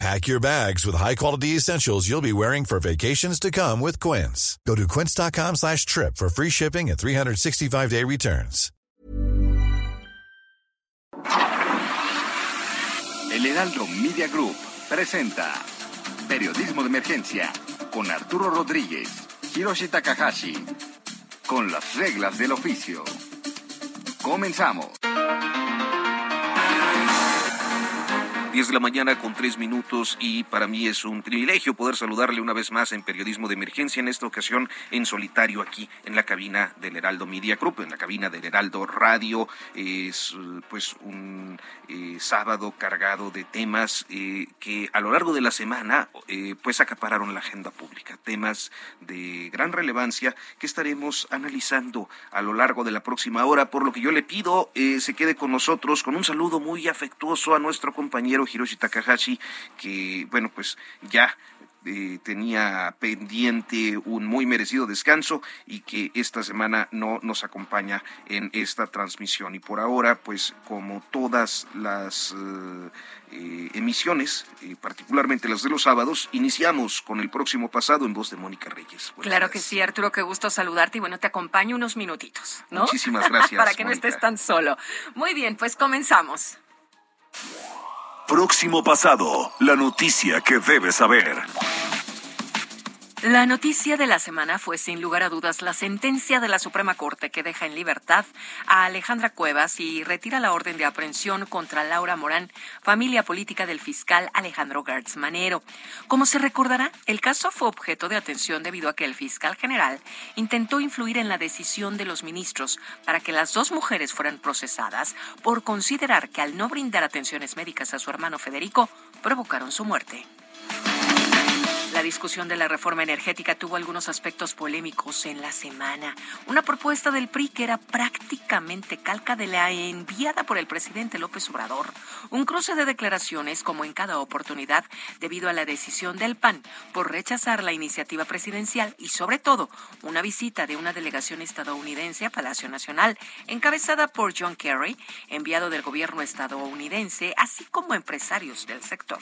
Pack your bags with high-quality essentials you'll be wearing for vacations to come with Quince. Go to quince.com slash trip for free shipping and 365-day returns. El Heraldo Media Group presenta Periodismo de Emergencia con Arturo Rodríguez, Hiroshi Takahashi, con las reglas del oficio. Comenzamos. 10 de la mañana con tres minutos y para mí es un privilegio poder saludarle una vez más en Periodismo de Emergencia, en esta ocasión en solitario aquí en la cabina del Heraldo Media Group, en la cabina del Heraldo Radio. Es pues un eh, sábado cargado de temas eh, que a lo largo de la semana eh, pues acapararon la agenda pública, temas de gran relevancia que estaremos analizando a lo largo de la próxima hora, por lo que yo le pido se quede con nosotros con un saludo muy afectuoso a nuestro compañero Hiroshi Takahashi, que, bueno, pues ya eh, tenía pendiente un muy merecido descanso y que esta semana no nos acompaña en esta transmisión. Y por ahora, pues como todas las eh, eh, emisiones, particularmente las de los sábados, iniciamos con el próximo pasado en voz de Mónica Reyes. claro que sí, Arturo, qué gusto saludarte y bueno, te acompaño unos minutitos, ¿no? Muchísimas gracias. Para que no estés tan solo. Muy bien, pues comenzamos. Próximo pasado, la noticia que debes saber. La noticia de la semana fue sin lugar a dudas la sentencia de la Suprema Corte que deja en libertad a Alejandra Cuevas y retira la orden de aprehensión contra Laura Morán, familia política del fiscal Alejandro Gertz Manero. Como se recordará, el caso fue objeto de atención debido a que el fiscal general intentó influir en la decisión de los ministros para que las dos mujeres fueran procesadas por considerar que al no brindar atenciones médicas a su hermano Federico provocaron su muerte. Discusión de la reforma energética tuvo algunos aspectos polémicos en la semana. Una propuesta del PRI que era prácticamente calca de la enviada por el presidente López Obrador. Un cruce de declaraciones como en cada oportunidad debido a la decisión del PAN por rechazar la iniciativa presidencial y sobre todo una visita de una delegación estadounidense a Palacio Nacional encabezada por John Kerry, enviado del gobierno estadounidense, así como empresarios del sector.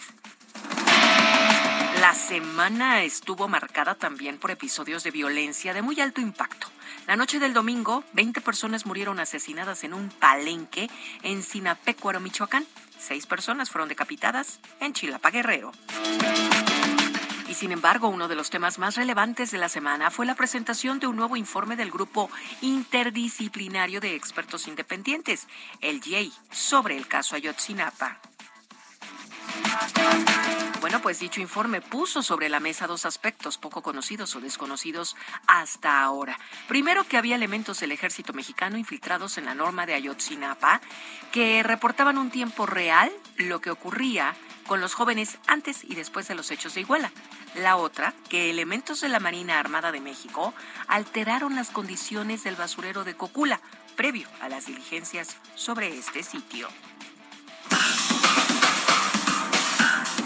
La semana estuvo marcada también por episodios de violencia de muy alto impacto. La noche del domingo, 20 personas murieron asesinadas en un palenque en Sinapecuaro, Michoacán. Seis personas fueron decapitadas en Chilapa, Guerrero. Y sin embargo, uno de los temas más relevantes de la semana fue la presentación de un nuevo informe del grupo interdisciplinario de expertos independientes, el JAY, sobre el caso Ayotzinapa. Bueno, pues dicho informe puso sobre la mesa dos aspectos poco conocidos o desconocidos hasta ahora. Primero, que había elementos del ejército mexicano infiltrados en la norma de Ayotzinapa que reportaban un tiempo real lo que ocurría con los jóvenes antes y después de los hechos de Iguala. La otra, que elementos de la Marina Armada de México alteraron las condiciones del basurero de Cocula previo a las diligencias sobre este sitio.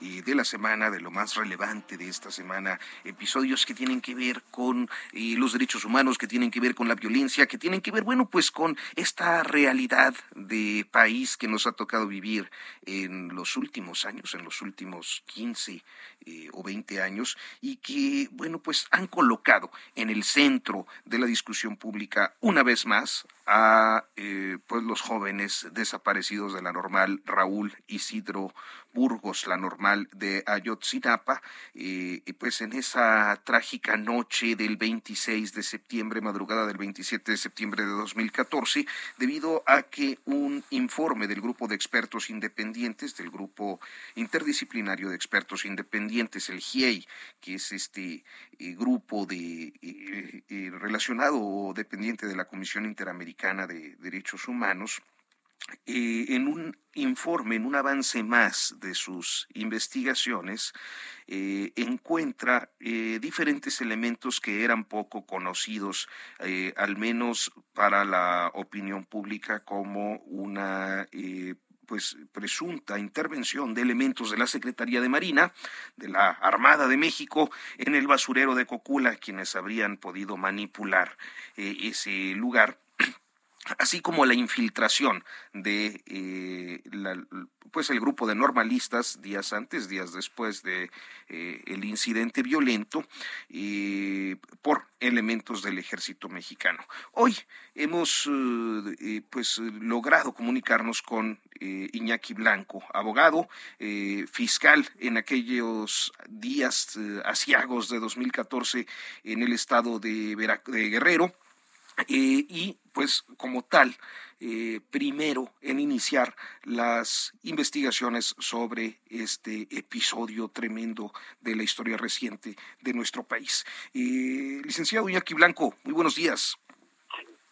eh, de la semana, de lo más relevante de esta semana, episodios que tienen que ver con eh, los derechos humanos, que tienen que ver con la violencia, que tienen que ver, bueno, pues con esta realidad de país que nos ha tocado vivir en los últimos años, en los últimos 15 eh, o 20 años, y que, bueno, pues han colocado en el centro de la discusión pública una vez más a eh, pues los jóvenes desaparecidos de la normal Raúl Isidro Burgos, la normal de Ayotzinapa, eh, pues en esa trágica noche del 26 de septiembre, madrugada del 27 de septiembre de 2014, debido a que un informe del grupo de expertos independientes, del grupo interdisciplinario de expertos independientes, el GIEI, que es este eh, grupo de eh, relacionado o dependiente de la Comisión Interamericana de Derechos Humanos, eh, en un informe, en un avance más de sus investigaciones, eh, encuentra eh, diferentes elementos que eran poco conocidos, al menos para la opinión pública, como una pues presunta intervención de elementos de la Secretaría de Marina, de la Armada de México, en el basurero de Cocula, quienes habrían podido manipular ese lugar así como la infiltración de eh, pues el grupo de normalistas días antes, días después de eh, el incidente violento eh, por elementos del ejército mexicano. Hoy hemos pues logrado comunicarnos con Iñaki Blanco, abogado, fiscal en aquellos días asiagos de 2014 en el estado de Guerrero eh, y pues como tal, eh, primero en iniciar las investigaciones sobre este episodio tremendo de la historia reciente de nuestro país. Eh, licenciado Iñaki Blanco, muy buenos días.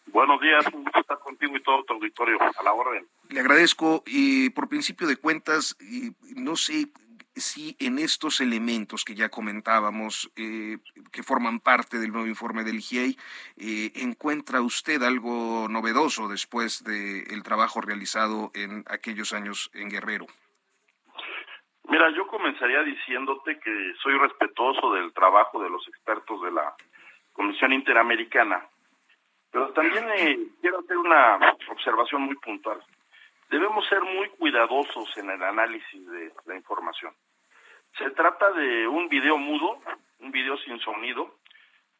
Buenos días, un gusto estar contigo y todo tu auditorio, a la orden. Le agradezco, y por principio de cuentas, no sé, si en estos elementos que ya comentábamos, eh, que forman parte del nuevo informe del GIEI, eh, encuentra usted algo novedoso después del trabajo realizado en aquellos años en Guerrero. Mira, yo comenzaría diciéndote que soy respetuoso del trabajo de los expertos de la Comisión Interamericana, pero también eh, quiero hacer una observación muy puntual. Debemos ser muy cuidadosos en el análisis de la información. Se trata de un video mudo, un video sin sonido,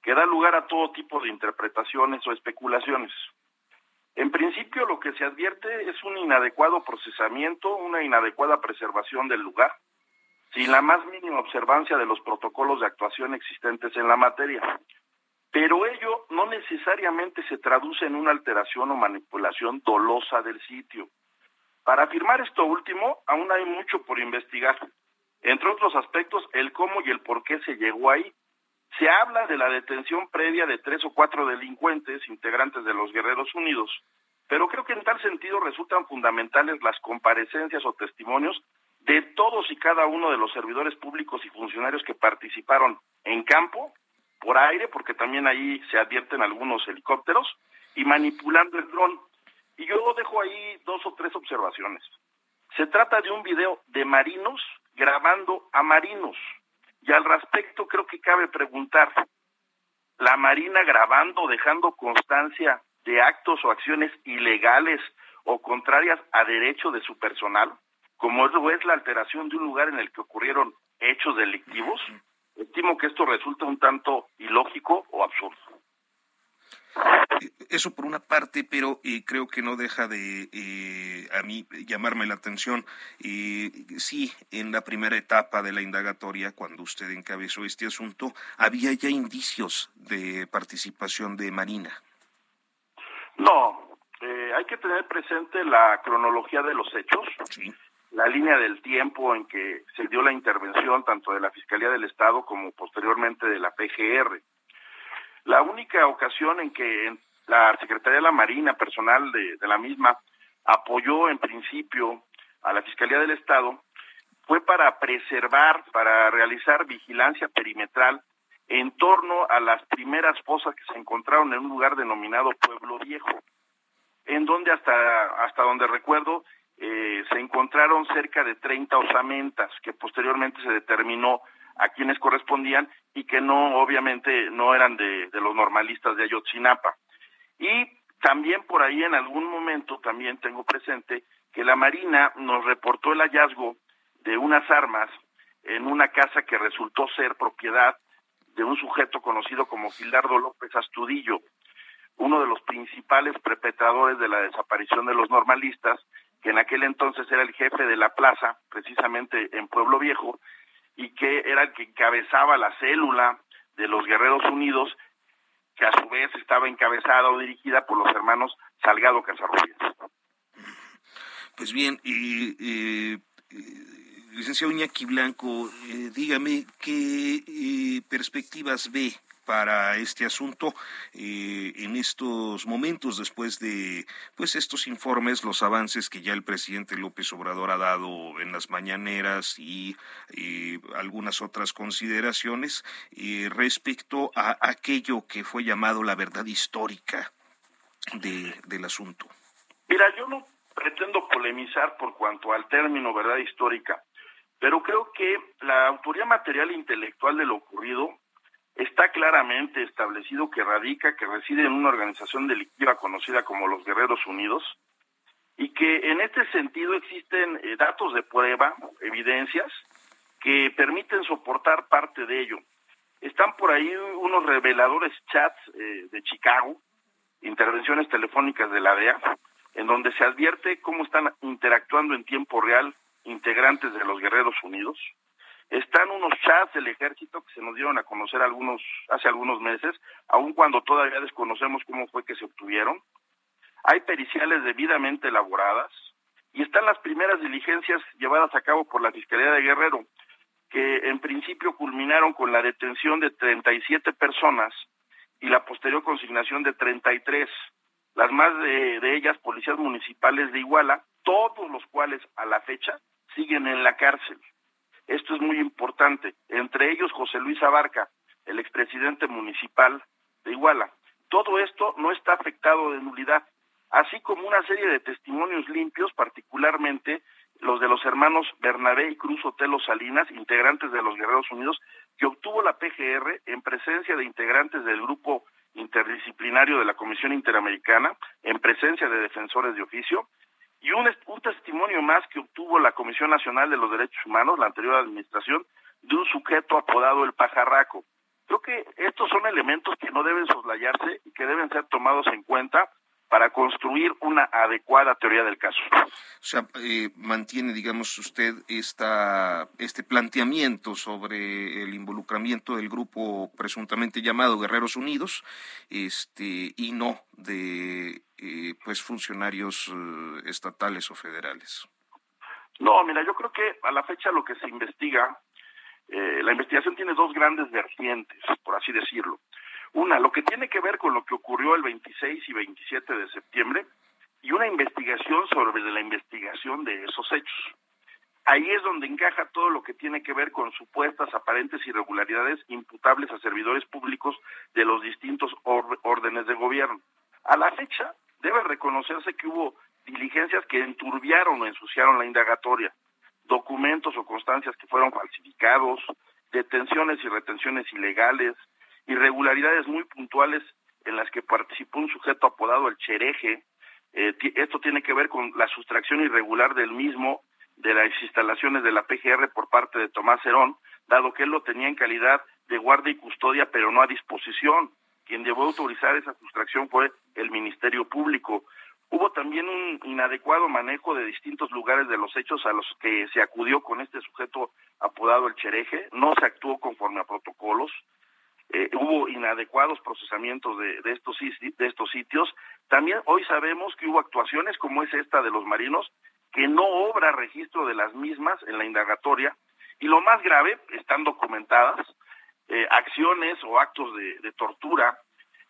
que da lugar a todo tipo de interpretaciones o especulaciones. En principio, lo que se advierte es un inadecuado procesamiento, una inadecuada preservación del lugar, sin la más mínima observancia de los protocolos de actuación existentes en la materia. Pero ello no necesariamente se traduce en una alteración o manipulación dolosa del sitio. Para afirmar esto último, aún hay mucho por investigar. Entre otros aspectos, el cómo y el por qué se llegó ahí. Se habla de la detención previa de tres o cuatro delincuentes integrantes de los Guerreros Unidos, pero creo que en tal sentido resultan fundamentales las comparecencias o testimonios de todos y cada uno de los servidores públicos y funcionarios que participaron en campo, por aire, porque también ahí se advierten algunos helicópteros, y manipulando el dron. Y yo dejo ahí dos o tres observaciones. Se trata de un video de marinos grabando a marinos. Y al respecto creo que cabe preguntar, ¿la Marina grabando, dejando constancia de actos o acciones ilegales o contrarias a derecho de su personal, como es la alteración de un lugar en el que ocurrieron hechos delictivos? Estimo que esto resulta un tanto ilógico o absurdo. Eso por una parte, pero eh, creo que no deja de eh, a mí llamarme la atención. Eh, sí, en la primera etapa de la indagatoria, cuando usted encabezó este asunto, había ya indicios de participación de Marina. No, hay que tener presente la cronología de los hechos. la línea del tiempo en que se dio la intervención tanto de la Fiscalía del Estado como posteriormente de la PGR. La única ocasión en que la Secretaría de la Marina, personal de, la misma, apoyó en principio a la Fiscalía del Estado fue para preservar, para realizar vigilancia perimetral en torno a las primeras fosas que se encontraron en un lugar denominado Pueblo Viejo, en donde hasta, hasta donde recuerdo eh, se encontraron cerca de 30 osamentas que posteriormente se determinó a quienes correspondían y que no, obviamente, no eran de, los normalistas de Ayotzinapa. Y también por ahí en algún momento también tengo presente que la Marina nos reportó el hallazgo de unas armas en una casa que resultó ser propiedad de un sujeto conocido como Gildardo López Astudillo. uno de los principales perpetradores de la desaparición de los normalistas, que en aquel entonces era el jefe de la plaza, precisamente en Pueblo Viejo, y que era el que encabezaba la célula de los Guerreros Unidos, que a su vez estaba encabezada o dirigida por los hermanos Salgado Casarrubias. Pues bien, y, licenciado Iñaki Blanco, eh, dígame qué eh, perspectivas ve para este asunto eh, en estos momentos después de pues estos informes, los avances que ya el presidente López Obrador ha dado en las mañaneras y algunas otras consideraciones respecto a aquello que fue llamado la verdad histórica de, del asunto. Mira, yo no pretendo polemizar por cuanto al término verdad histórica, pero creo que la autoría material e intelectual de lo ocurrido claramente establecido que radica, que reside en una organización delictiva conocida como los Guerreros Unidos, y que en este sentido existen eh, datos de prueba, evidencias, que permiten soportar parte de ello. Están por ahí unos reveladores chats eh, de Chicago, intervenciones telefónicas de la DEA, en donde se advierte cómo están interactuando en tiempo real integrantes de los Guerreros Unidos. Están unos chats del ejército que se nos dieron a conocer algunos hace algunos meses, aun cuando todavía desconocemos cómo fue que se obtuvieron. Hay periciales debidamente elaboradas y están las primeras diligencias llevadas a cabo por la Fiscalía de Guerrero, que en principio culminaron con la detención de 37 personas y la posterior consignación de 33 las más de, ellas policías municipales de Iguala, todos los cuales a la fecha siguen en la cárcel. Esto es muy importante. Entre ellos José Luis Abarca, el expresidente municipal de Iguala. Todo esto no está afectado de nulidad, así como una serie de testimonios limpios, particularmente los de los hermanos Bernabé y Cruz Otelo Salinas, integrantes de los Guerreros Unidos, que obtuvo la PGR en presencia de integrantes del grupo interdisciplinario de la Comisión Interamericana en presencia de defensores de oficio y un, un testimonio más que obtuvo la Comisión Nacional de los Derechos Humanos, la anterior administración, de un sujeto apodado el pajarraco. Creo que estos son elementos que no deben soslayarse y que deben ser tomados en cuenta para construir una adecuada teoría del caso. O sea, eh, mantiene, digamos, usted esta, este planteamiento sobre el involucramiento del grupo presuntamente llamado Guerreros Unidos, este, y no de eh, pues funcionarios eh, estatales o federales. No, mira, yo creo que a la fecha lo que se investiga, la investigación tiene dos grandes vertientes, por así decirlo. Una, lo que tiene que ver con lo que ocurrió el 26 y 27 de septiembre y una investigación sobre la investigación de esos hechos. Ahí es donde encaja todo lo que tiene que ver con supuestas aparentes irregularidades imputables a servidores públicos de los distintos órdenes de gobierno. A la fecha, debe reconocerse que hubo diligencias que enturbiaron o ensuciaron la indagatoria, documentos o constancias que fueron falsificados, detenciones y retenciones ilegales, irregularidades muy puntuales en las que participó un sujeto apodado el Chereje. Eh, esto tiene que ver con la sustracción irregular del mismo de las instalaciones de la PGR por parte de Tomás Herón, dado que él lo tenía en calidad de guardia y custodia, pero no a disposición. Quien debió autorizar esa sustracción fue el Ministerio Público. Hubo también un inadecuado manejo de distintos lugares de los hechos a los que se acudió con este sujeto apodado el Chereje. No se actuó conforme a protocolos. Eh, hubo inadecuados procesamientos de, de, estos, de estos sitios. También hoy sabemos que hubo actuaciones como es esta de los marinos, que no obra registro de las mismas en la indagatoria. Y lo más grave, están documentadas eh, acciones o actos de, tortura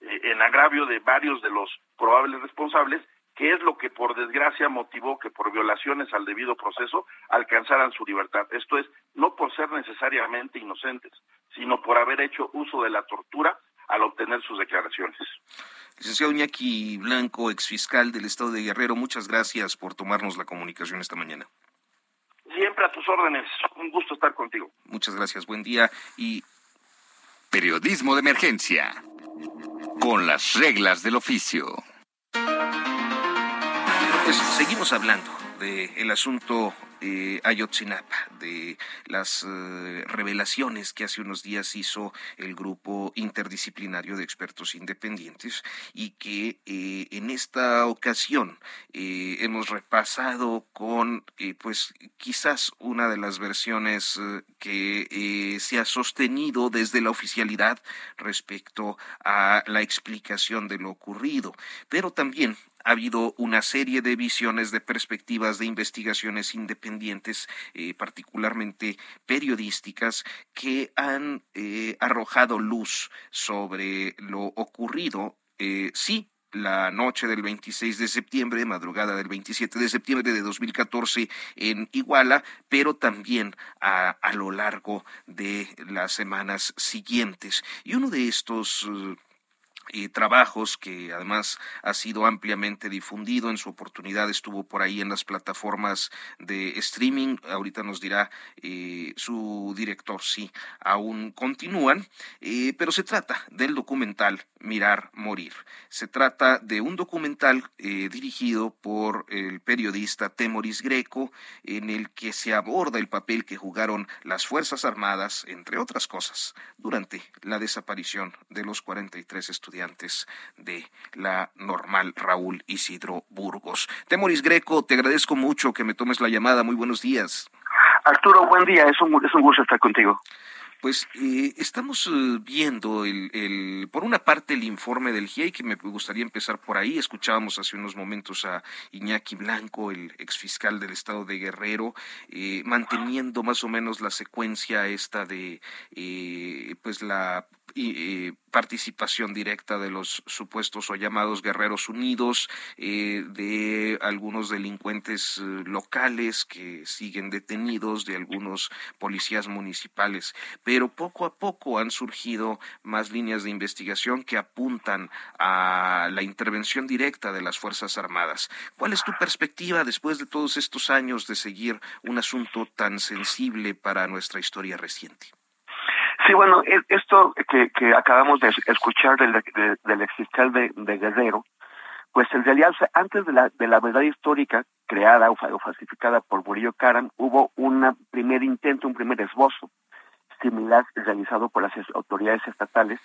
eh, en agravio de varios de los probables responsables, que es lo que por desgracia motivó que por violaciones al debido proceso alcanzaran su libertad. Esto es, no por ser necesariamente inocentes, sino por haber hecho uso de la tortura al obtener sus declaraciones. Licenciado Iñaki Blanco, exfiscal del Estado de Guerrero, muchas gracias por tomarnos la comunicación esta mañana. Siempre a tus órdenes, un gusto estar contigo. Muchas gracias, buen día y... Periodismo de emergencia, con las reglas del oficio. Pues seguimos hablando del asunto eh, Ayotzinapa, de las eh, revelaciones que hace unos días hizo el grupo interdisciplinario de expertos independientes y que eh, en esta ocasión eh, hemos repasado con pues quizás una de las versiones que se ha sostenido desde la oficialidad respecto a la explicación de lo ocurrido, pero también ha habido una serie de visiones, de perspectivas, de investigaciones independientes, eh, particularmente periodísticas, que han eh, arrojado luz sobre lo ocurrido, eh, sí, la noche del 26 de septiembre, madrugada del 27 de septiembre de 2014 en Iguala, pero también a, a lo largo de las semanas siguientes. Y uno de estos eh, trabajos que además ha sido ampliamente difundido. En su oportunidad estuvo por ahí en las plataformas de streaming. Ahorita nos dirá eh, su director si aún continúan. Eh, pero se trata del documental Mirar Morir. Se trata de un documental dirigido por el periodista Temoris Greco en el que se aborda el papel que jugaron las Fuerzas Armadas, entre otras cosas, durante la desaparición de los 43 estudiantes de la normal Raúl Isidro Burgos. Temoris Greco, te agradezco mucho que me tomes la llamada. Muy buenos días. Arturo, buen día. Es un, es un gusto estar contigo. Pues eh, estamos eh, viendo, el, el, por una parte, el informe del GIEI, que me gustaría empezar por ahí. Escuchábamos hace unos momentos a Iñaki Blanco, el exfiscal del estado de Guerrero, eh, manteniendo más o menos la secuencia esta de pues la participación directa de los supuestos o llamados guerreros unidos, eh, de algunos delincuentes eh, locales que siguen detenidos, de algunos policías municipales. Pero poco a poco han surgido más líneas de investigación que apuntan a la intervención directa de las Fuerzas Armadas. ¿Cuál es tu perspectiva después de todos estos años de seguir un asunto tan sensible para nuestra historia reciente? Sí, bueno, e, esto que, que acabamos de escuchar del, del exfiscal de, de, Guerrero, pues en realidad antes de la, de la verdad histórica creada o, falsificada por Murillo Karam, hubo un primer intento, un primer esbozo similar realizado por las autoridades estatales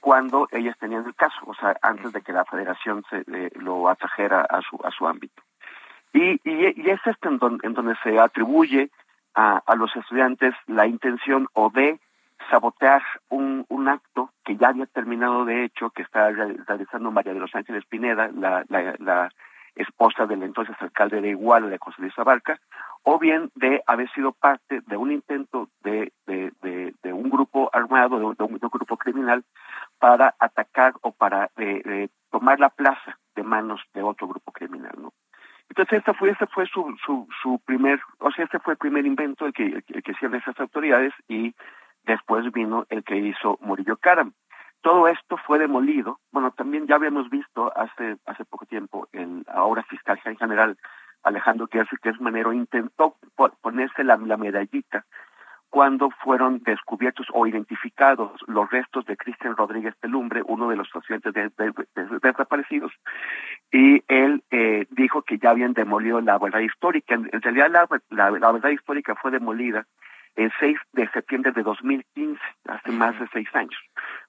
cuando ellas tenían el caso, o sea, antes de que la federación se, lo atrajera a su, a su ámbito. Y, y, y es esto en, en donde se atribuye a, a los estudiantes la intención o de sabotear un, un acto que ya había terminado de hecho, que está realizando María de los Ángeles Pineda, la, la, esposa del entonces alcalde de Iguala de José Luis Abarca, o bien de haber sido parte de un intento de, de, de, de un grupo armado, de un, grupo criminal, para atacar o para eh, tomar la plaza de manos de otro grupo criminal, ¿no? Entonces este fue este fue su, su, su primer, o sea, este fue el primer invento el que, que hicieron esas autoridades y Después vino el que hizo Murillo Karam. Todo esto fue demolido. Bueno, también ya habíamos visto hace hace poco tiempo el ahora fiscal general Alejandro que es Manero intentó ponerse la, medallita cuando fueron descubiertos o identificados los restos de Cristian Rodríguez Pelumbre, uno de los estudiantes desaparecidos, y él eh, dijo que ya habían demolido la verdad histórica. En, realidad la, la verdad histórica fue demolida el 6 de septiembre de 2015, hace más de seis años,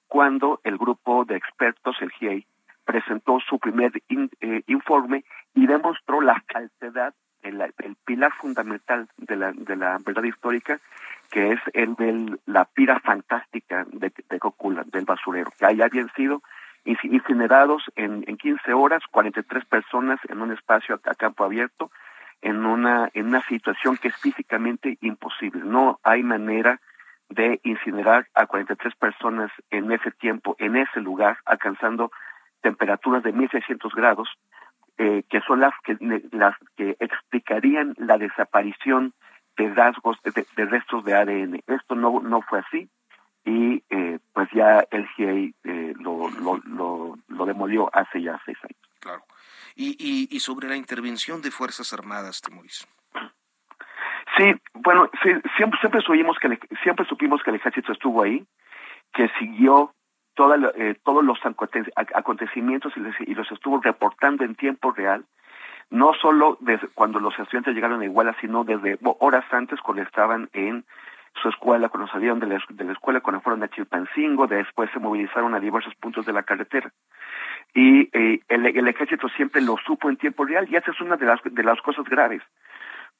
cuando el grupo de expertos, el GIEI, presentó su primer eh, informe y demostró la falsedad del pilar fundamental de la, de la verdad histórica, que es el de la pira fantástica de, de Cocula, del basurero, que ahí habían sido incinerados en, en 15 horas, 43 personas en un espacio a campo abierto, en una, en una situación que es físicamente imposible. No hay manera de incinerar a 43 personas en ese tiempo, en ese lugar, alcanzando temperaturas de 1600 grados, eh, que son las que, las que explicarían la desaparición de de, de restos de ADN. Esto no, no fue así y eh, pues ya el GIEI eh, lo, lo, lo, lo demolió hace ya seis años. Claro y, y, sobre la intervención de Fuerzas Armadas, Temoris. Sí, bueno, sí, siempre, siempre, supimos que siempre supimos que el ejército estuvo ahí, que siguió toda, eh, todos los acontecimientos y, les, y, los estuvo reportando en tiempo real. no solo desde cuando los estudiantes llegaron a Iguala, sino desde horas antes cuando estaban en su escuela, cuando salieron de la, de la escuela, cuando fueron a Chilpancingo, después se movilizaron a diversos puntos de la carretera. Y eh, el, ejército siempre lo supo en tiempo real y esa es una de las, de las cosas graves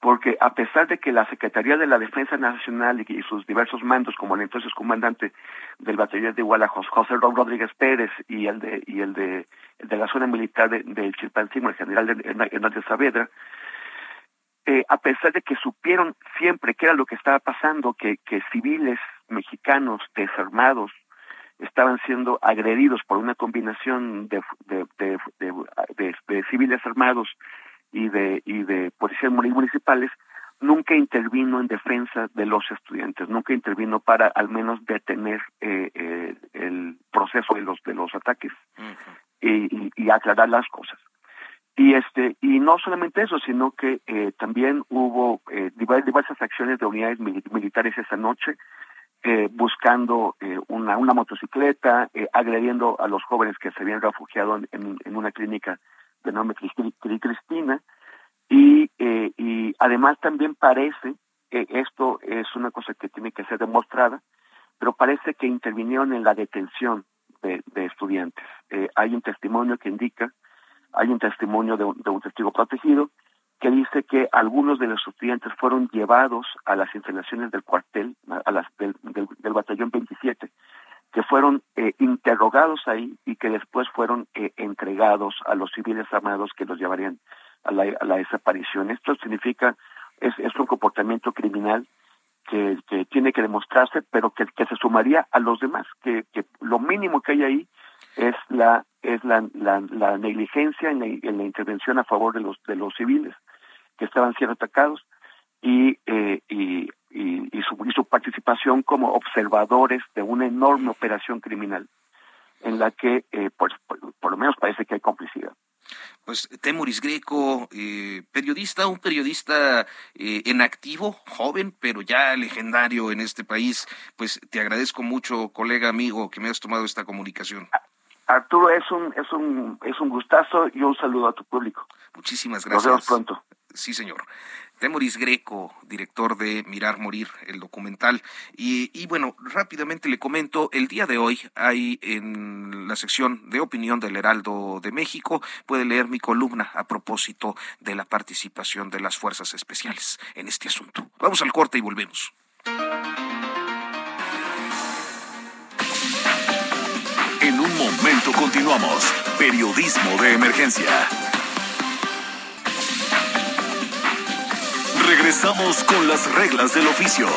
porque a pesar de que la Secretaría de la Defensa Nacional y, sus diversos mandos, como el entonces comandante del batallón de Iguala, José Rodríguez Pérez, y el de, y el de, de la zona militar de, de Chilpancingo, el general Hernández Saavedra, eh, a pesar de que supieron siempre qué era lo que estaba pasando, que, que civiles mexicanos desarmados estaban siendo agredidos por una combinación de, de, de, de civiles armados y de, y de policías municipales, nunca intervino en defensa de los estudiantes, nunca intervino para al menos detener eh, eh, el proceso de los de los ataques y, y, aclarar las cosas. Y este y no solamente eso, sino que eh, también hubo eh, diversas acciones de unidades militares esa noche, eh, buscando eh, una, una motocicleta, eh, agrediendo a los jóvenes que se habían refugiado en, en una clínica de nombre Cristina, y, eh, y además también parece, esto es una cosa que tiene que ser demostrada, pero parece que intervinieron en la detención de, estudiantes. Hay un testimonio que indica, hay un testimonio de un, de un testigo protegido, que dice que algunos de los estudiantes fueron llevados a las instalaciones del cuartel, del batallón 27, que fueron eh, interrogados ahí y que después fueron eh, entregados a los civiles armados que los llevarían a la, a la desaparición. Esto significa, es, es un comportamiento criminal que, que tiene que demostrarse, pero que, que se sumaría a los demás, que, que lo mínimo que hay ahí es la es la, la, la negligencia en la, en la, intervención a favor de los de los civiles que estaban siendo atacados y, eh, y y, y, su, y su participación como observadores de una enorme operación criminal en la que, eh, pues, por, por, lo menos parece que hay complicidad. Pues Temuris Greco, eh, periodista, un periodista eh, en activo, joven, pero ya legendario en este país. Pues te agradezco mucho, colega, amigo, que me has tomado esta comunicación. Arturo, es un, es un, es un gustazo y un saludo a tu público. Muchísimas gracias. Nos vemos pronto. Sí, señor. Temoris Greco, director de Mirar Morir, el documental. Y, y, bueno, rápidamente le comento, el día de hoy hay en la sección de opinión del Heraldo de México, puede leer mi columna a propósito de la participación de las fuerzas especiales en este asunto. Vamos al corte y volvemos. Momento continuamos. Periodismo de emergencia. Regresamos con las reglas del oficio.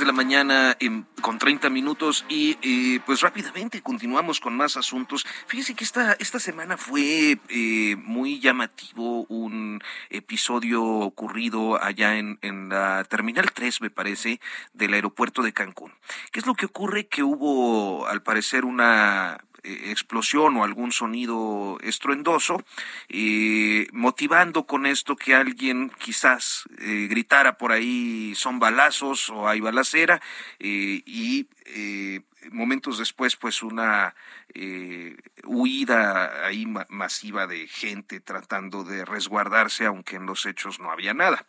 De la mañana en, con 30 minutos y eh, pues rápidamente continuamos con más asuntos. Fíjese que esta, esta semana fue eh, muy llamativo un episodio ocurrido allá en, en la Terminal 3, me parece, del aeropuerto de Cancún. ¿Qué es lo que ocurre? Que hubo al parecer una explosión o algún sonido estruendoso, eh, motivando con esto que alguien quizás eh, gritara por ahí son balazos o hay balacera eh, y momentos después, pues una eh, huida ahí ma masiva de gente tratando de resguardarse, aunque en los hechos no había nada.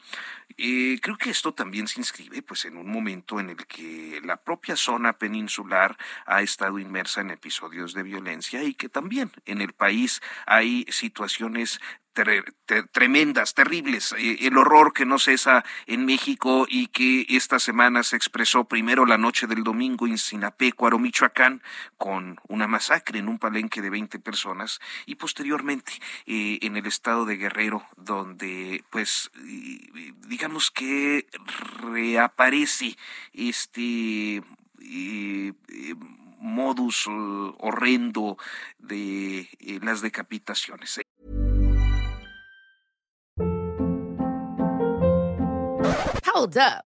Eh, creo que esto también se inscribe, pues, en un momento en el que la propia zona peninsular ha estado inmersa en episodios de violencia y que también en el país hay situaciones tremendas, terribles, eh, el horror que no cesa en México y que esta semana se expresó primero la noche del domingo en Sinapecuaro, Michoacán, con una masacre en un palenque de 20 personas y posteriormente eh, en el estado de Guerrero, donde pues digamos que reaparece este eh, modus horrendo de las decapitaciones. Hold up.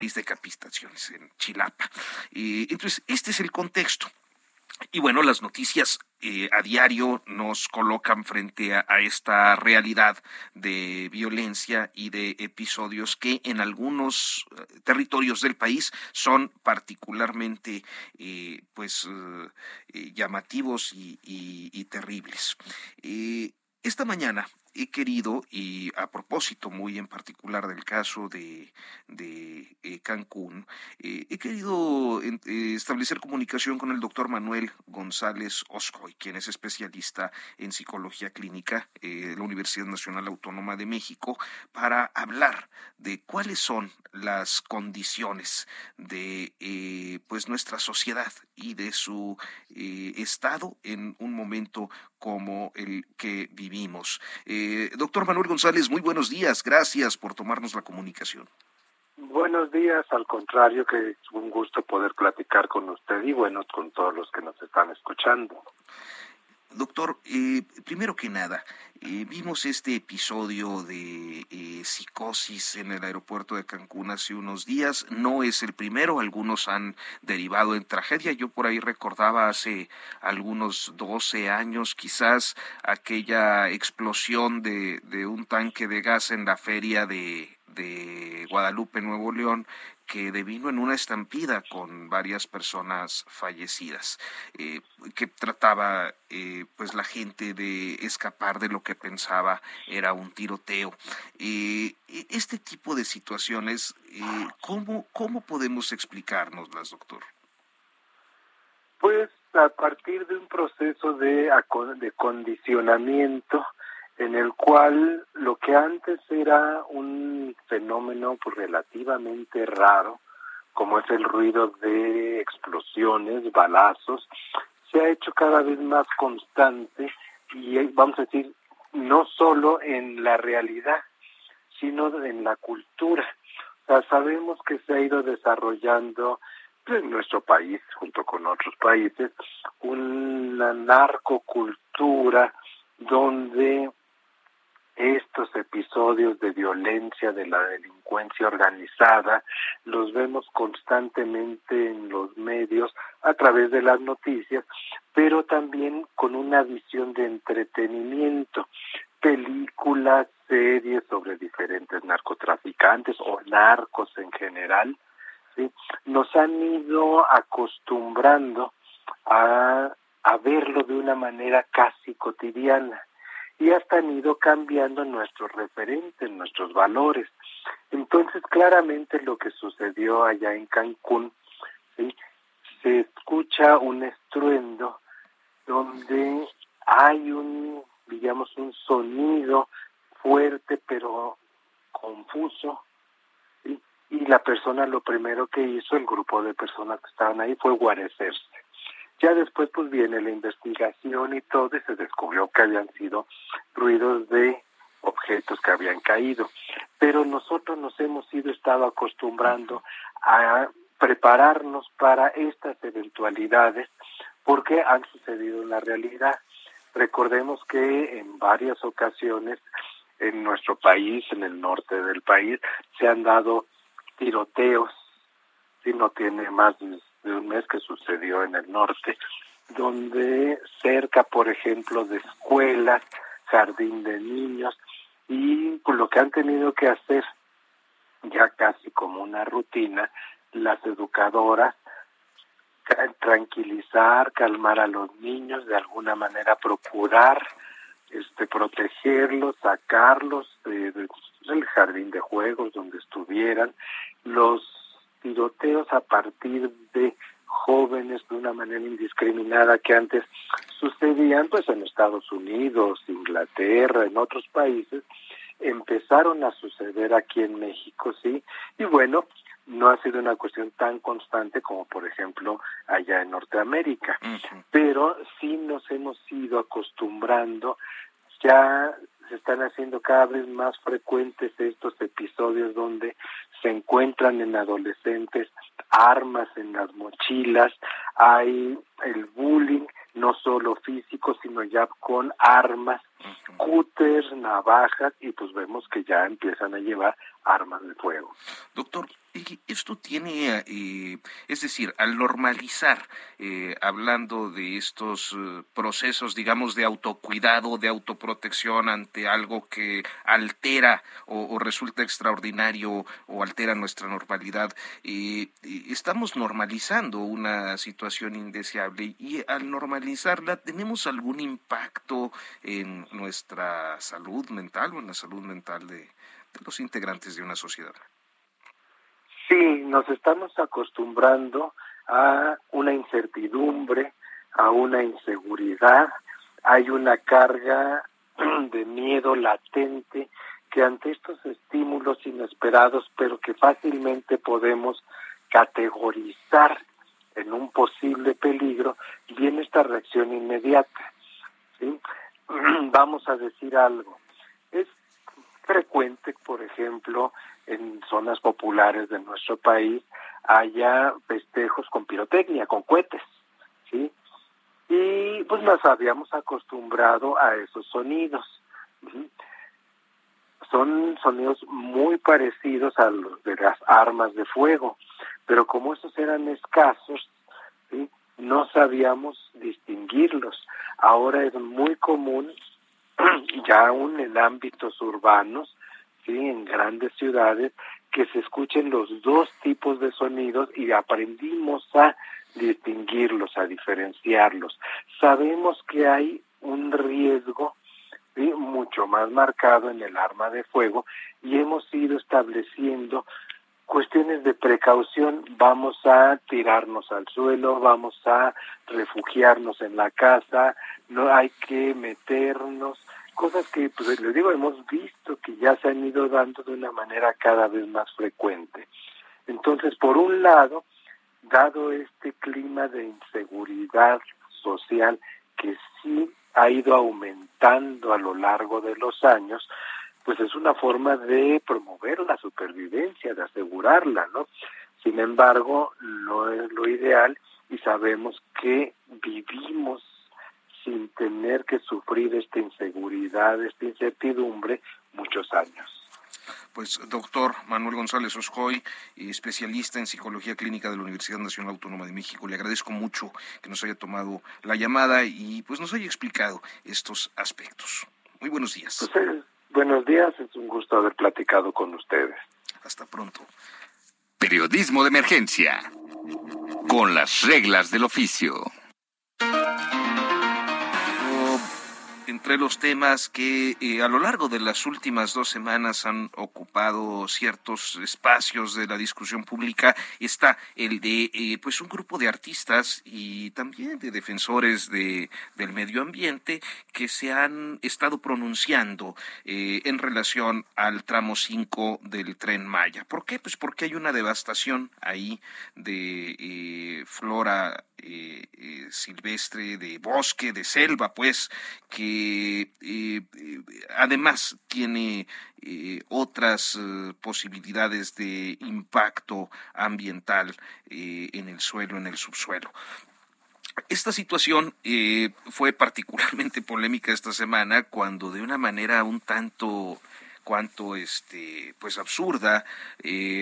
de capacitaciones en Chilapa. Eh, entonces, este es el contexto. Y bueno, las noticias eh, a diario nos colocan frente a, esta realidad de violencia y de episodios que en algunos eh, territorios del país son particularmente eh, pues llamativos y terribles. esta mañana he querido, y a propósito muy en particular del caso de, eh, Cancún, eh, he querido eh, establecer comunicación con el doctor Manuel González Oscoy, quien es especialista en psicología clínica de la Universidad Nacional Autónoma de México, para hablar de cuáles son las condiciones de pues nuestra sociedad y de su estado en un momento como el que vivimos. Doctor Manuel González, muy buenos días. Gracias por tomarnos la comunicación. Buenos días, al contrario, que es un gusto poder platicar con usted y bueno, con todos los que nos están escuchando. Doctor, eh, primero que nada, eh, vimos este episodio de eh, psicosis en el aeropuerto de Cancún hace unos días. No es el primero, algunos han derivado en tragedia. Yo por ahí recordaba hace algunos 12 años quizás aquella explosión de, de un tanque de gas en la feria de, de Guadalupe, Nuevo León, que devino en una estampida con varias personas fallecidas, eh, que trataba eh, pues la gente de escapar de lo que pensaba era un tiroteo. Eh, e, este tipo de situaciones, ¿cómo, ¿cómo podemos explicárnoslas, doctor? Pues a partir de un proceso de, de condicionamiento en el cual lo que antes era un fenómeno pues, relativamente raro, como es el ruido de explosiones, balazos, se ha hecho cada vez más constante y vamos a decir, no solo en la realidad, sino en la cultura. O sea, sabemos que se ha ido desarrollando en nuestro país, junto con otros países, una narcocultura donde estos episodios de violencia de la delincuencia organizada los vemos constantemente en los medios a través de las noticias, pero también con una visión de entretenimiento, películas, series sobre diferentes narcotraficantes o narcos en general, nos han ido acostumbrando a, a verlo de una manera casi cotidiana y hasta han ido cambiando nuestros referentes, nuestros valores. Entonces, claramente lo que sucedió allá en Cancún, ¿sí? se escucha un estruendo donde hay un, digamos, un sonido fuerte pero confuso, y la persona lo primero que hizo, el grupo de personas que estaban ahí, fue guarecerse. Ya después pues viene la investigación y todo y se descubrió que habían sido ruidos de objetos que habían caído. Pero nosotros nos hemos ido estado acostumbrando a prepararnos para estas eventualidades porque han sucedido en la realidad. Recordemos que en varias ocasiones en nuestro país, en el norte del país, se han dado tiroteos, si no tiene más de un mes que sucedió en el norte, donde cerca, por ejemplo, de escuelas, jardín de niños, y por lo que han tenido que hacer ya casi como una rutina, las educadoras, tranquilizar, calmar a los niños, de alguna manera procurar este protegerlos, sacarlos del jardín de juegos donde estuvieran, los tiroteos a partir de jóvenes de una manera indiscriminada que antes sucedían pues en Estados Unidos, Inglaterra, en otros países, empezaron a suceder aquí en México, sí, y bueno, no ha sido una cuestión tan constante como por ejemplo allá en Norteamérica, pero sí nos hemos ido acostumbrando, ya se están haciendo cada vez más frecuentes estos episodios donde se encuentran en adolescentes armas en las mochilas, hay el bullying, no solo físico, sino ya con armas, cúteres, navajas, y pues vemos que ya empiezan a llevar armas de fuego. Doctor, esto tiene, eh, es decir, al normalizar, eh, hablando de estos eh, procesos, digamos, de autocuidado, de autoprotección ante algo que altera o, resulta extraordinario o altera nuestra normalidad, estamos normalizando una situación indeseable y al normalizarla, ¿tenemos algún impacto en nuestra salud mental o en la salud mental de los integrantes de una sociedad? Sí, nos estamos acostumbrando a una incertidumbre, a una inseguridad, hay una carga de miedo latente que ante estos estímulos inesperados, pero que fácilmente podemos categorizar en un posible peligro, viene esta reacción inmediata. Vamos a decir algo. Es frecuente, por ejemplo, en zonas populares de nuestro país haya festejos con pirotecnia, con cohetes, ¿sí? Y pues nos habíamos acostumbrado a esos sonidos. Son sonidos muy parecidos a los de las armas de fuego, pero como esos eran escasos, ¿sí? no sabíamos distinguirlos. Ahora es muy común, ya aún en ámbitos urbanos, en grandes ciudades, que se escuchen los dos tipos de sonidos y aprendimos a distinguirlos, a diferenciarlos. Sabemos que hay un riesgo mucho más marcado en el arma de fuego y hemos ido estableciendo cuestiones de precaución, vamos a tirarnos al suelo, vamos a refugiarnos en la casa, no hay que meternos, cosas que, pues les digo, hemos visto que ya se han ido dando de una manera cada vez más frecuente. Entonces, por un lado, dado este clima de inseguridad social que sí ha ido aumentando a lo largo de los años, pues es una forma de promover la supervivencia, de asegurarla, ¿no? Sin embargo, no es lo ideal y sabemos que vivimos sin tener que sufrir esta inseguridad, esta incertidumbre muchos años. Pues doctor Manuel González Oscoy, especialista en psicología clínica de la Universidad Nacional Autónoma de México, le agradezco mucho que nos haya tomado la llamada y pues nos haya explicado estos aspectos. Muy buenos días. Pues, eh, buenos días, es un gusto haber platicado con ustedes. Hasta pronto. Periodismo de emergencia, con las reglas del oficio. Entre los temas que eh, a lo largo de las últimas dos semanas han ocupado ciertos espacios de la discusión pública está el de eh, pues un grupo de artistas y también de defensores de, del medio ambiente que se han estado pronunciando eh, en relación al tramo 5 del tren Maya. ¿Por qué? Pues porque hay una devastación ahí de flora silvestre, de bosque, de selva, pues, que eh, eh, además tiene eh, otras posibilidades de impacto ambiental en el suelo, en el subsuelo. Esta situación fue particularmente polémica esta semana cuando de una manera un tanto cuanto este pues absurda.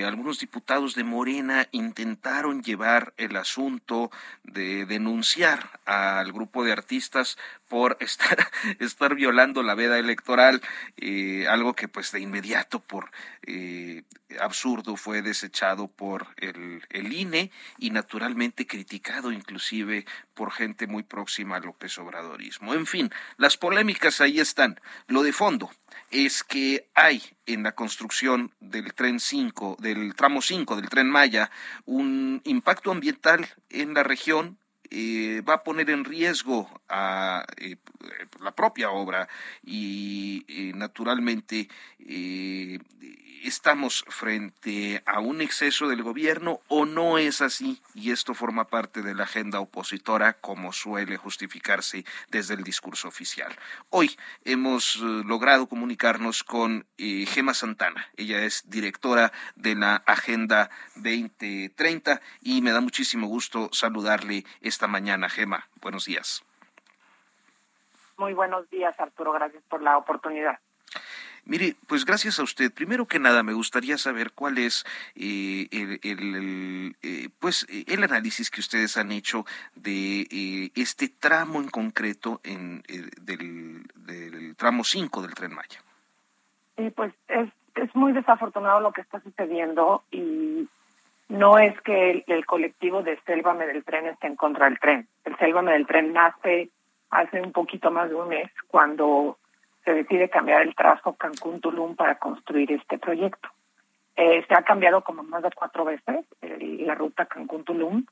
Algunos diputados de Morena intentaron llevar el asunto de denunciar al grupo de artistas por estar, estar violando la veda electoral, eh, algo que pues de inmediato por eh, absurdo fue desechado por el, el, INE y naturalmente criticado inclusive por gente muy próxima al López Obradorismo. En fin, las polémicas ahí están. Lo de fondo es que hay en la construcción del tren 5, del tramo 5 del tren Maya, un impacto ambiental en la región eh, va a poner en riesgo a eh, la propia obra y eh, naturalmente estamos frente a un exceso del gobierno o no es así y esto forma parte de la agenda opositora como suele justificarse desde el discurso oficial. Hoy hemos eh, logrado comunicarnos con eh, Gema Santana. Ella es directora de la Agenda 2030 y me da muchísimo gusto saludarle esta mañana. Gema, buenos días. Muy buenos días, Arturo. Gracias por la oportunidad. Mire, pues gracias a usted. Primero que nada, me gustaría saber cuál es eh, el, eh, pues el análisis que ustedes han hecho de eh, este tramo en concreto en del, del, tramo 5 del Tren Maya. pues es, es muy desafortunado lo que está sucediendo y no es que el, colectivo de Sélvame del Tren esté en contra del tren. El Sélvame del Tren nace hace un poquito más de un mes cuando se decide cambiar el trazo Cancún-Tulum para construir este proyecto. Eh, se ha cambiado como más de cuatro veces la ruta Cancún-Tulum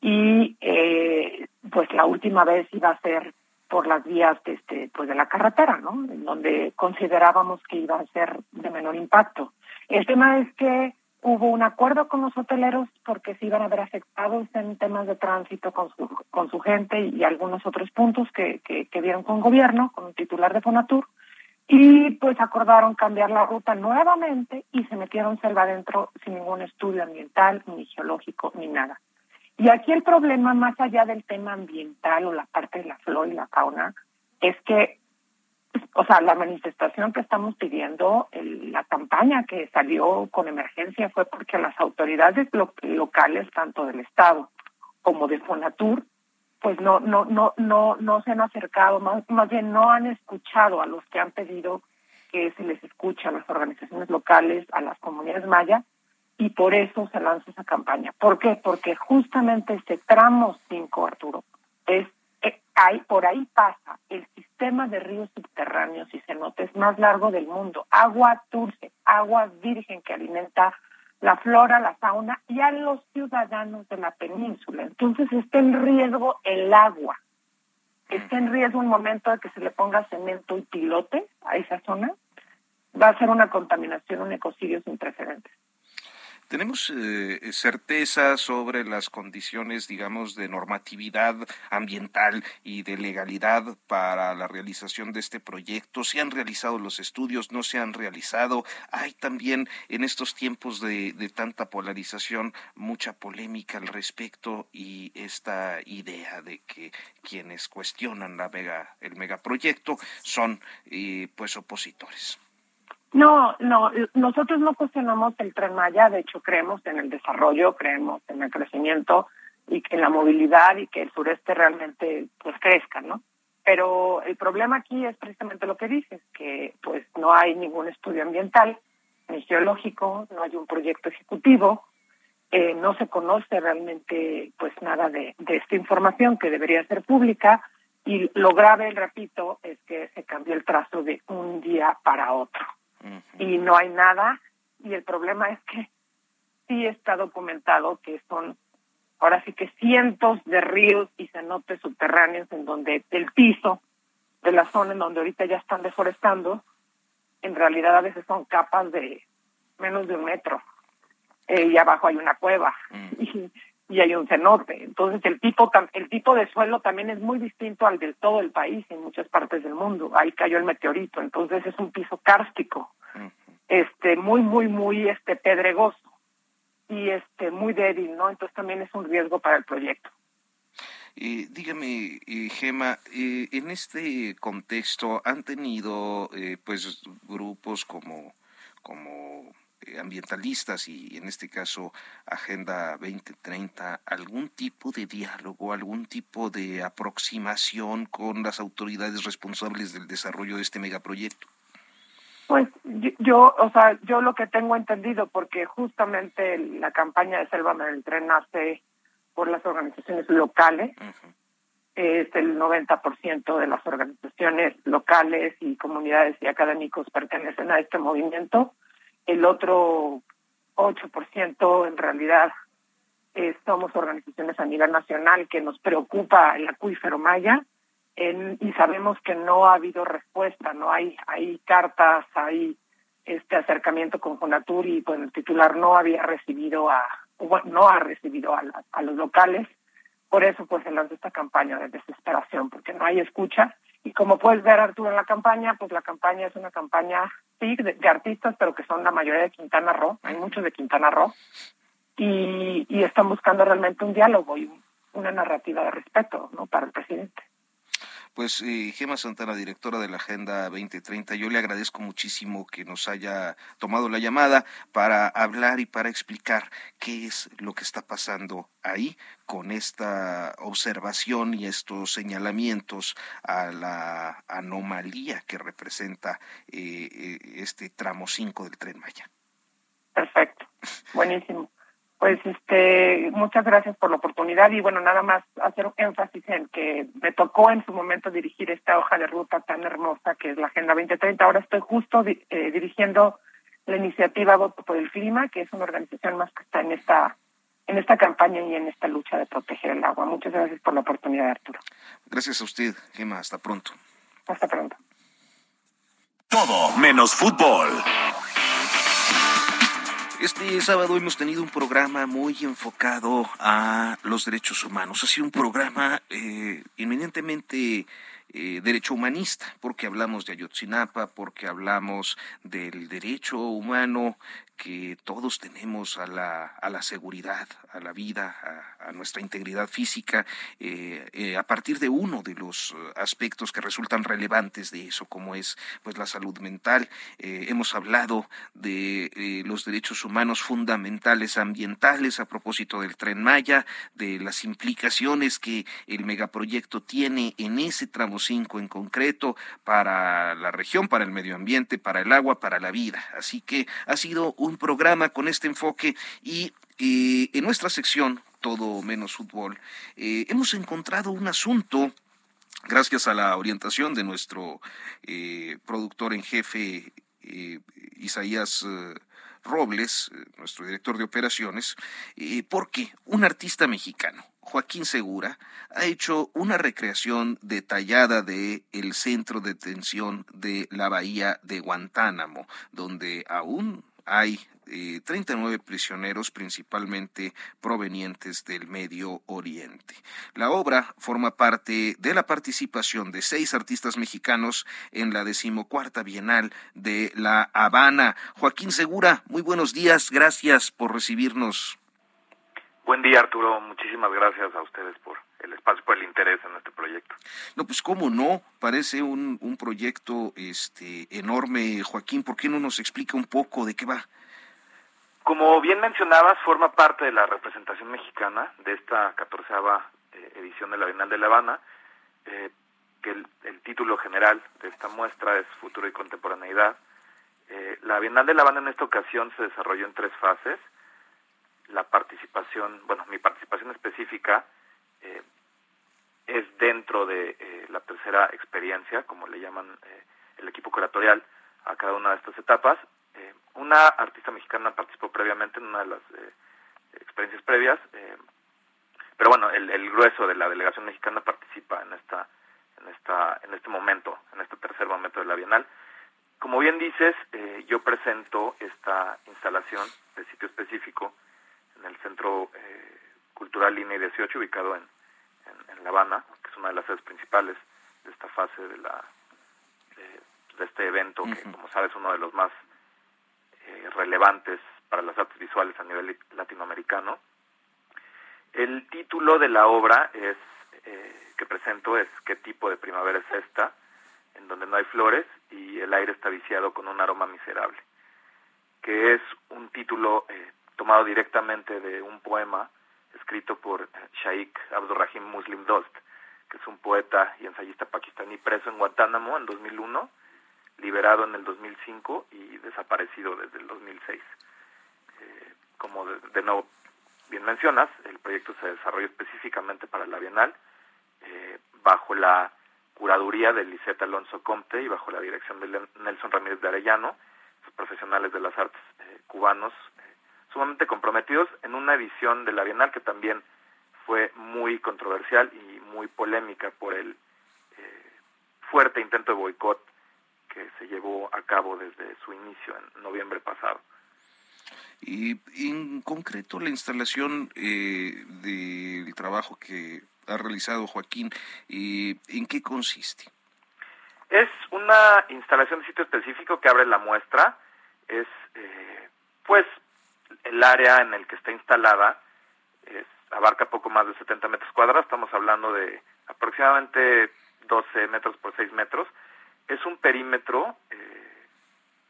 y eh, pues la última vez iba a ser por las vías de, este, pues de la carretera, ¿no? En donde considerábamos que iba a ser de menor impacto. El tema es que hubo un acuerdo con los hoteleros porque se iban a ver afectados en temas de tránsito con su, con su gente y algunos otros puntos que, que, vieron con gobierno, con un titular de Fonatur, y pues acordaron cambiar la ruta nuevamente y se metieron selva adentro sin ningún estudio ambiental, ni geológico, ni nada. Y aquí el problema, más allá del tema ambiental o la parte de la flora y la fauna, es que o sea, la manifestación que estamos pidiendo, la campaña que salió con emergencia fue porque las autoridades locales, tanto del Estado como de Fonatur, pues no, no, no, no, no se han acercado, más, más bien no han escuchado a los que han pedido que se les escuche a las organizaciones locales, a las comunidades mayas, y por eso se lanza esa campaña. ¿Por qué? Porque justamente este tramo 5, Arturo, es Ahí, por ahí pasa el sistema de ríos subterráneos y cenotes más largo del mundo. Agua dulce, agua virgen que alimenta la flora, la fauna y a los ciudadanos de la península. Entonces está en riesgo el agua. Está en riesgo un momento de que se le ponga cemento y pilote a esa zona. Va a ser una contaminación, un ecocidio sin precedentes. ¿Tenemos eh, certeza sobre las condiciones, digamos, de normatividad ambiental y de legalidad para la realización de este proyecto? ¿Se han realizado los estudios? ¿No se han realizado? Hay también en estos tiempos de, tanta polarización mucha polémica al respecto y esta idea de que quienes cuestionan la mega, el megaproyecto son eh, pues opositores. No, no, nosotros no cuestionamos el tren Maya, de hecho creemos en el desarrollo, creemos en el crecimiento y en la movilidad y que el sureste realmente pues crezca, ¿no? Pero el problema aquí es precisamente lo que dices, que pues no hay ningún estudio ambiental ni geológico, no hay un proyecto ejecutivo, eh, no se conoce realmente pues nada de, de esta información que debería ser pública y lo grave, repito, es que se cambió el trazo de un día para otro y no hay nada. Y el problema es que sí está documentado que son ahora sí que cientos de ríos y cenotes subterráneos en donde el piso de la zona en donde ahorita ya están deforestando, en realidad a veces son capas de menos de un metro. Eh, y abajo hay una cueva y, y, hay un cenote. Entonces el tipo el tipo de suelo también es muy distinto al del todo el país en muchas partes del mundo. Ahí cayó el meteorito, entonces es un piso kárstico este muy muy muy este pedregoso y este muy débil no entonces también es un riesgo para el proyecto eh, dígame, eh, Gema, eh, en este contexto han tenido eh, pues grupos como, como ambientalistas y en este caso Agenda 2030 algún tipo de diálogo, algún tipo de aproximación con las autoridades responsables del desarrollo de este megaproyecto? Pues yo, o sea, yo lo que tengo entendido, porque justamente la campaña de Selva del Tren nace por las organizaciones locales, es el 90% de las organizaciones locales y comunidades y académicos pertenecen a este movimiento, el otro 8% en realidad somos organizaciones a nivel nacional que nos preocupa el acuífero maya, y sabemos que no ha habido respuesta, no hay, hay cartas, hay este acercamiento con Fonatur y pues el titular no había recibido a, no ha recibido a, a los locales. Por eso pues se lanzó esta campaña de desesperación, porque no hay escucha. Y como puedes ver, Arturo, en la campaña, pues la campaña es una campaña, sí, de, artistas, pero que son la mayoría de Quintana Roo, hay muchos de Quintana Roo, y, y están buscando realmente un diálogo y una narrativa de respeto ¿no? para el presidente. Pues eh, Gema Santana, directora de la Agenda 2030, yo le agradezco muchísimo que nos haya tomado la llamada para hablar y para explicar qué es lo que está pasando ahí con esta observación y estos señalamientos a la anomalía que representa eh, eh este tramo 5 del tren Maya. Perfecto, buenísimo. Pues este, muchas gracias por la oportunidad y bueno, nada más hacer énfasis en que me tocó en su momento dirigir esta hoja de ruta tan hermosa que es la Agenda 2030. Ahora estoy justo eh, dirigiendo la iniciativa Voto por el Clima, que es una organización más que está en esta en esta campaña y en esta lucha de proteger el agua. Muchas gracias por la oportunidad, Arturo. Gracias a usted, Gemma. Hasta pronto. Hasta pronto. Todo menos fútbol. Este sábado hemos tenido un programa muy enfocado a los derechos humanos. Ha sido un programa eh, eminentemente eh, derecho humanista, porque hablamos de Ayotzinapa, porque hablamos del derecho humano que todos tenemos a la, a la seguridad, a la vida, a, nuestra integridad física, eh, eh, a partir de uno de los aspectos que resultan relevantes de eso, como es pues la salud mental. hemos hablado de los derechos humanos fundamentales ambientales a propósito del tren Maya, de las implicaciones que el megaproyecto tiene en ese tramo 5 en concreto para la región, para el medio ambiente, para el agua, para la vida. Así que ha sido un programa con este enfoque y en nuestra sección, todo menos fútbol, eh, hemos encontrado un asunto gracias a la orientación de nuestro eh, productor en jefe, eh, Isaías Robles, nuestro director de operaciones, porque un artista mexicano, Joaquín Segura ha hecho una recreación detallada de el centro de detención de la bahía de Guantánamo, donde aún hay 39 eh, prisioneros principalmente provenientes del Medio Oriente. La obra forma parte de la participación de seis artistas mexicanos en la decimocuarta Bienal de La Habana. Joaquín Segura, muy buenos días, gracias por recibirnos. Buen día, Arturo. Muchísimas gracias a ustedes por el espacio, por el interés en este proyecto. No, pues cómo no, parece un, un proyecto este enorme, Joaquín. ¿Por qué no nos explica un poco de qué va? Como bien mencionabas, forma parte de la representación mexicana de esta catorceava eh, edición de la Bienal de La Habana, eh, que el, título general de esta muestra es Futuro y Contemporaneidad. Eh, la Bienal de La Habana en esta ocasión se desarrolló en tres fases la participación, bueno, mi participación específica eh, es dentro de eh, la tercera experiencia, como le llaman eh, el equipo curatorial a cada una de estas etapas. una artista mexicana participó previamente en una de las experiencias previas, pero bueno, el, el, grueso de la delegación mexicana participa en esta, en esta, en este momento, en este tercer momento de la Bienal. Como bien dices, yo presento esta instalación de sitio específico en el Centro eh, Cultural Línea 18, ubicado en, en, La Habana, que es una de las sedes principales de esta fase de la de, este evento, que como sabes es uno de los más eh, relevantes para las artes visuales a nivel latinoamericano. El título de la obra es eh, que presento es ¿Qué tipo de primavera es esta? en donde no hay flores y el aire está viciado con un aroma miserable, que es un título eh, tomado directamente de un poema escrito por Shaikh Abdurrahim Muslim Dost, que es un poeta y ensayista pakistaní preso en Guantánamo en 2001, liberado en el 2005 y desaparecido desde el 2006. Eh, como de, nuevo bien mencionas, el proyecto se desarrolló específicamente para la Bienal, eh, bajo la curaduría de Lisette Alonso Comte y bajo la dirección de Nelson Ramírez de Arellano, profesionales de las artes eh, cubanos sumamente comprometidos en una edición de la Bienal que también fue muy controversial y muy polémica por el eh, fuerte intento de boicot que se llevó a cabo desde su inicio en noviembre pasado. Y en concreto la instalación eh, del trabajo que ha realizado Joaquín, eh, ¿en qué consiste? Es una instalación de sitio específico que abre la muestra, es eh, pues el área en el que está instalada es, abarca poco más de 70 metros cuadrados, estamos hablando de aproximadamente 12 metros por 6 metros, es un perímetro eh,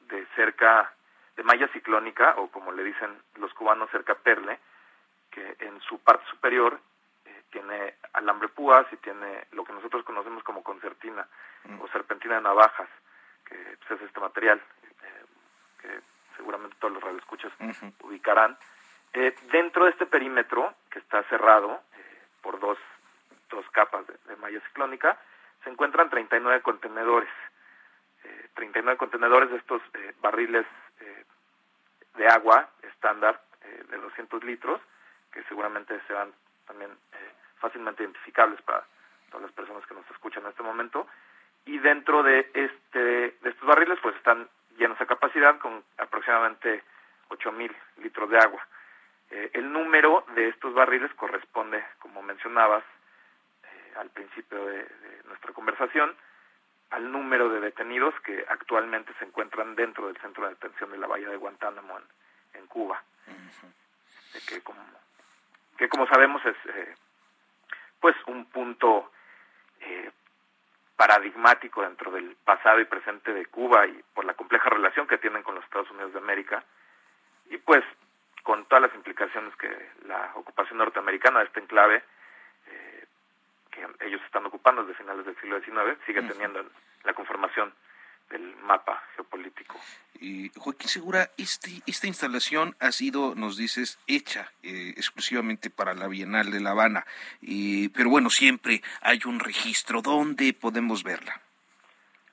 de cerca de malla ciclónica o como le dicen los cubanos cerca perle, que en su parte superior eh, tiene alambre púas y tiene lo que nosotros conocemos como concertina o serpentina de navajas, que pues, es este material eh, que seguramente todos los radioescuchas ubicarán. Eh, dentro de este perímetro, que está cerrado por dos, dos capas de, de, malla ciclónica, se encuentran 39 contenedores. 39 contenedores de estos barriles de agua estándar eh, de 200 litros, que seguramente serán también eh, fácilmente identificables para todas las personas que nos escuchan en este momento. Y dentro de este de estos barriles, pues están llenos a capacidad con aproximadamente 8.000 litros de agua. Eh, el número de estos barriles corresponde, como mencionabas al principio de, de nuestra conversación, al número de detenidos que actualmente se encuentran dentro del centro de detención de la bahía de Guantánamo en, en Cuba. que, como, que como sabemos es eh, pues un punto eh, paradigmático dentro del pasado y presente de Cuba y por la compleja relación que tienen con los Estados Unidos de América y pues con todas las implicaciones que la ocupación norteamericana de este enclave ellos están ocupando desde finales del siglo XIX, sigue teniendo la conformación del mapa geopolítico. Y Joaquín Segura, este, esta instalación ha sido, nos dices, hecha eh, exclusivamente para la Bienal de La Habana, y, pero bueno, siempre hay un registro. ¿Dónde podemos verla?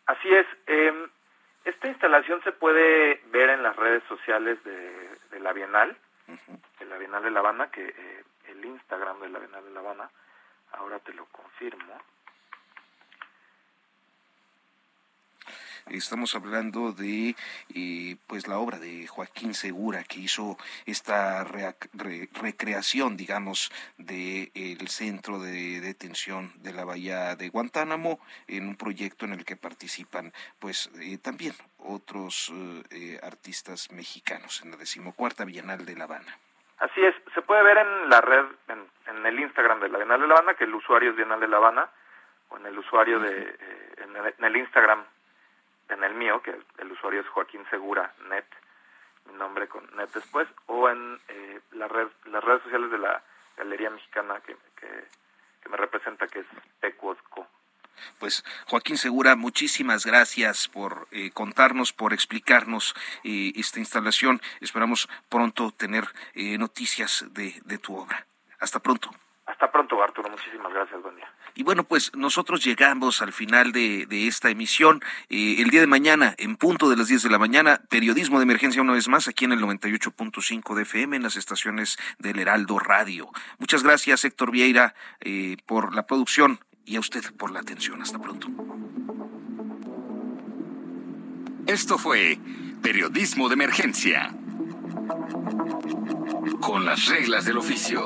Así es. Eh, esta instalación se puede ver en las redes sociales de, de la Bienal, de la Bienal de La Habana, que eh, el Instagram de la Bienal de La Habana Ahora te lo confirmo. Estamos hablando de eh, pues la obra de Joaquín Segura que hizo esta recreación, digamos, del el centro de detención de la bahía de Guantánamo en un proyecto en el que participan pues eh, también otros eh, artistas mexicanos en la decimocuarta Bienal de La Habana. Así es, se puede ver en la red, en, en, el Instagram de la Bienal de La Habana, que el usuario es Bienal de La Habana, o en el usuario de, eh, en, el, en, el, Instagram, en el mío, que el usuario es Joaquín Segura Net, mi nombre con Net después, o en eh, la las redes sociales de la Galería Mexicana que, que, me representa, que es Pecuosco. Pues Joaquín Segura, muchísimas gracias por eh, contarnos, por explicarnos eh, esta instalación. Esperamos pronto tener eh, noticias de, de, tu obra. Hasta pronto. Hasta pronto, Arturo. Muchísimas gracias. Buen día. Y bueno, pues nosotros llegamos al final de, de esta emisión. Eh, el día de mañana, en punto de las 10 de la mañana, periodismo de emergencia una vez más aquí en el 98.5 de FM en las estaciones del Heraldo Radio. Muchas gracias, Héctor Vieira, eh, por la producción y a usted por la atención. Hasta pronto. Esto fue Periodismo de Emergencia. Con las reglas del oficio.